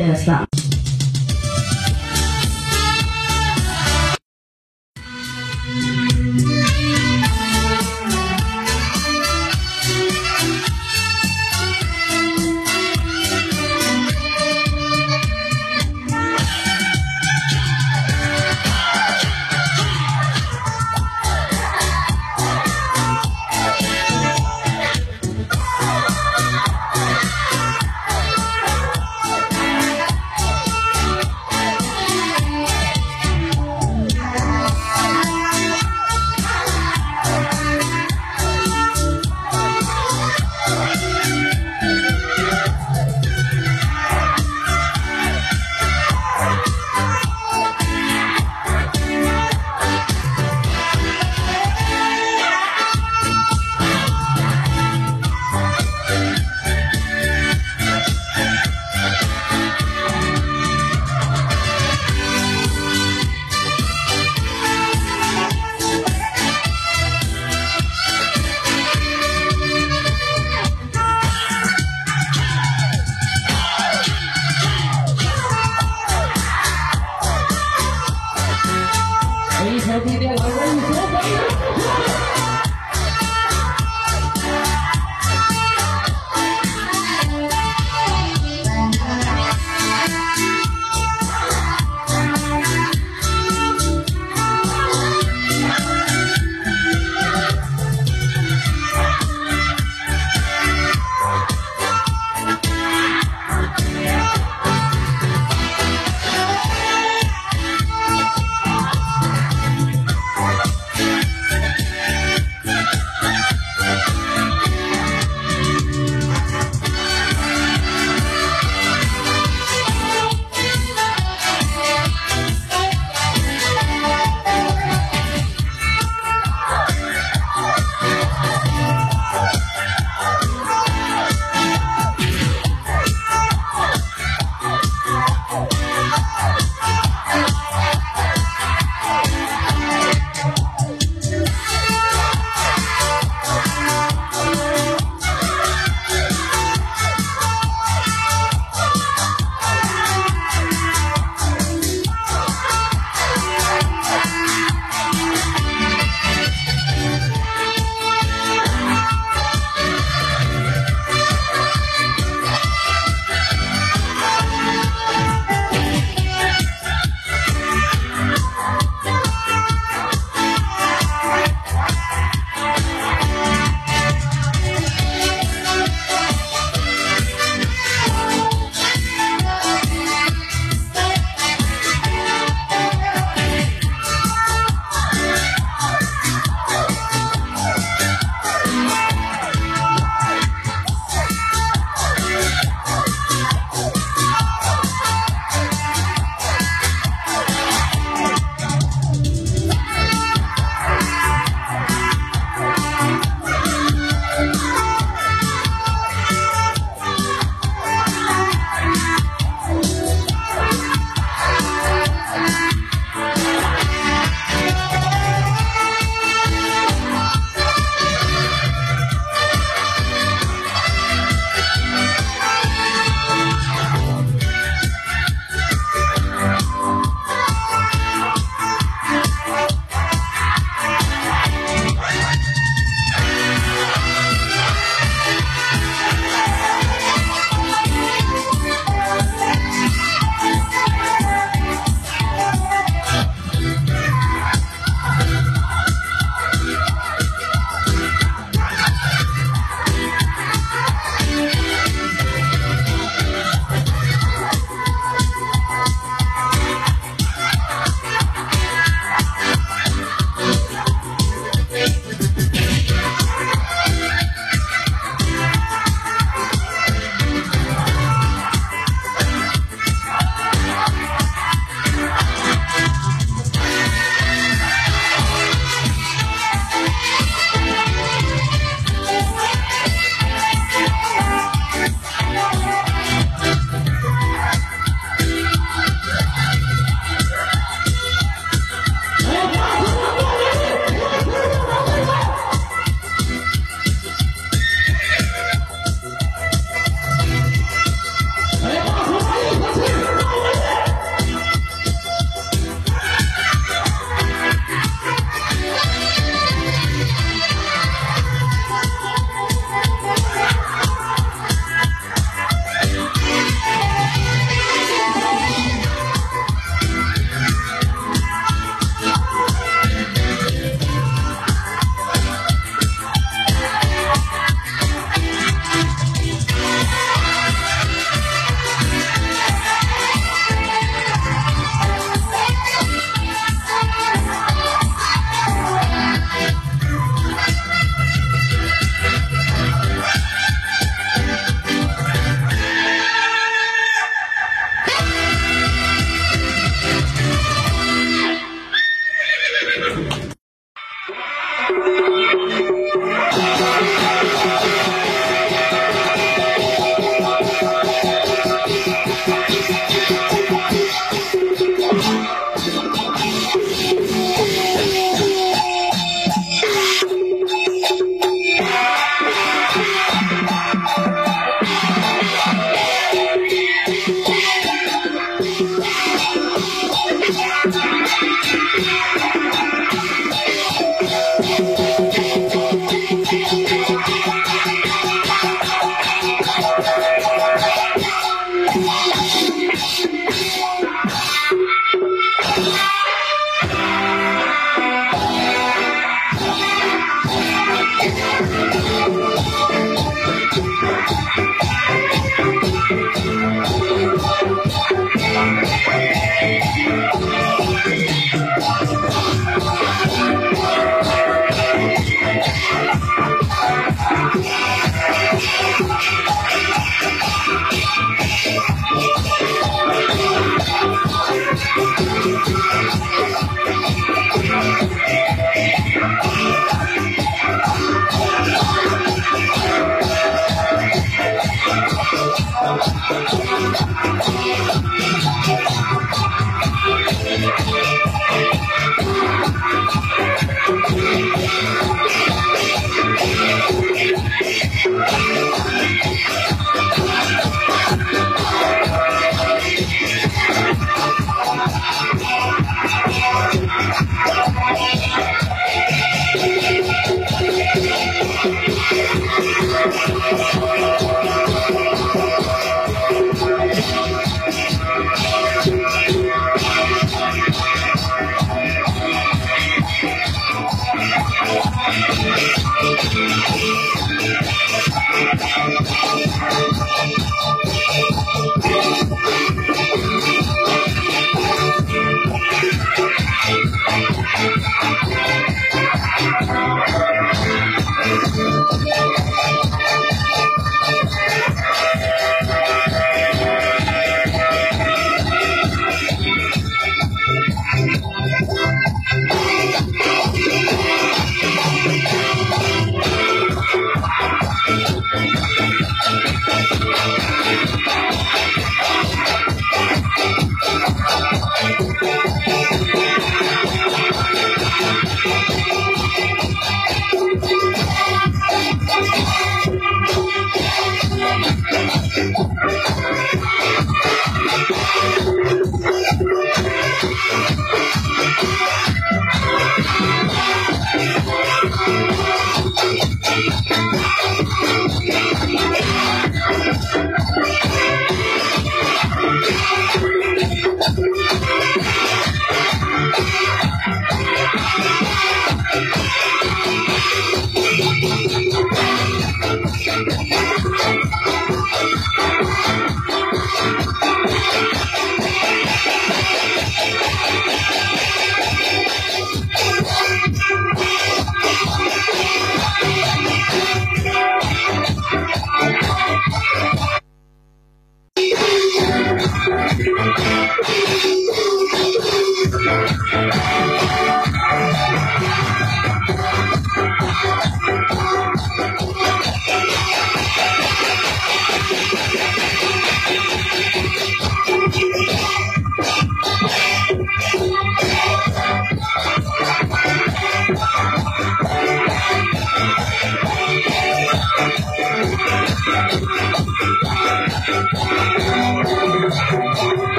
Yes, that.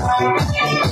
Thank you.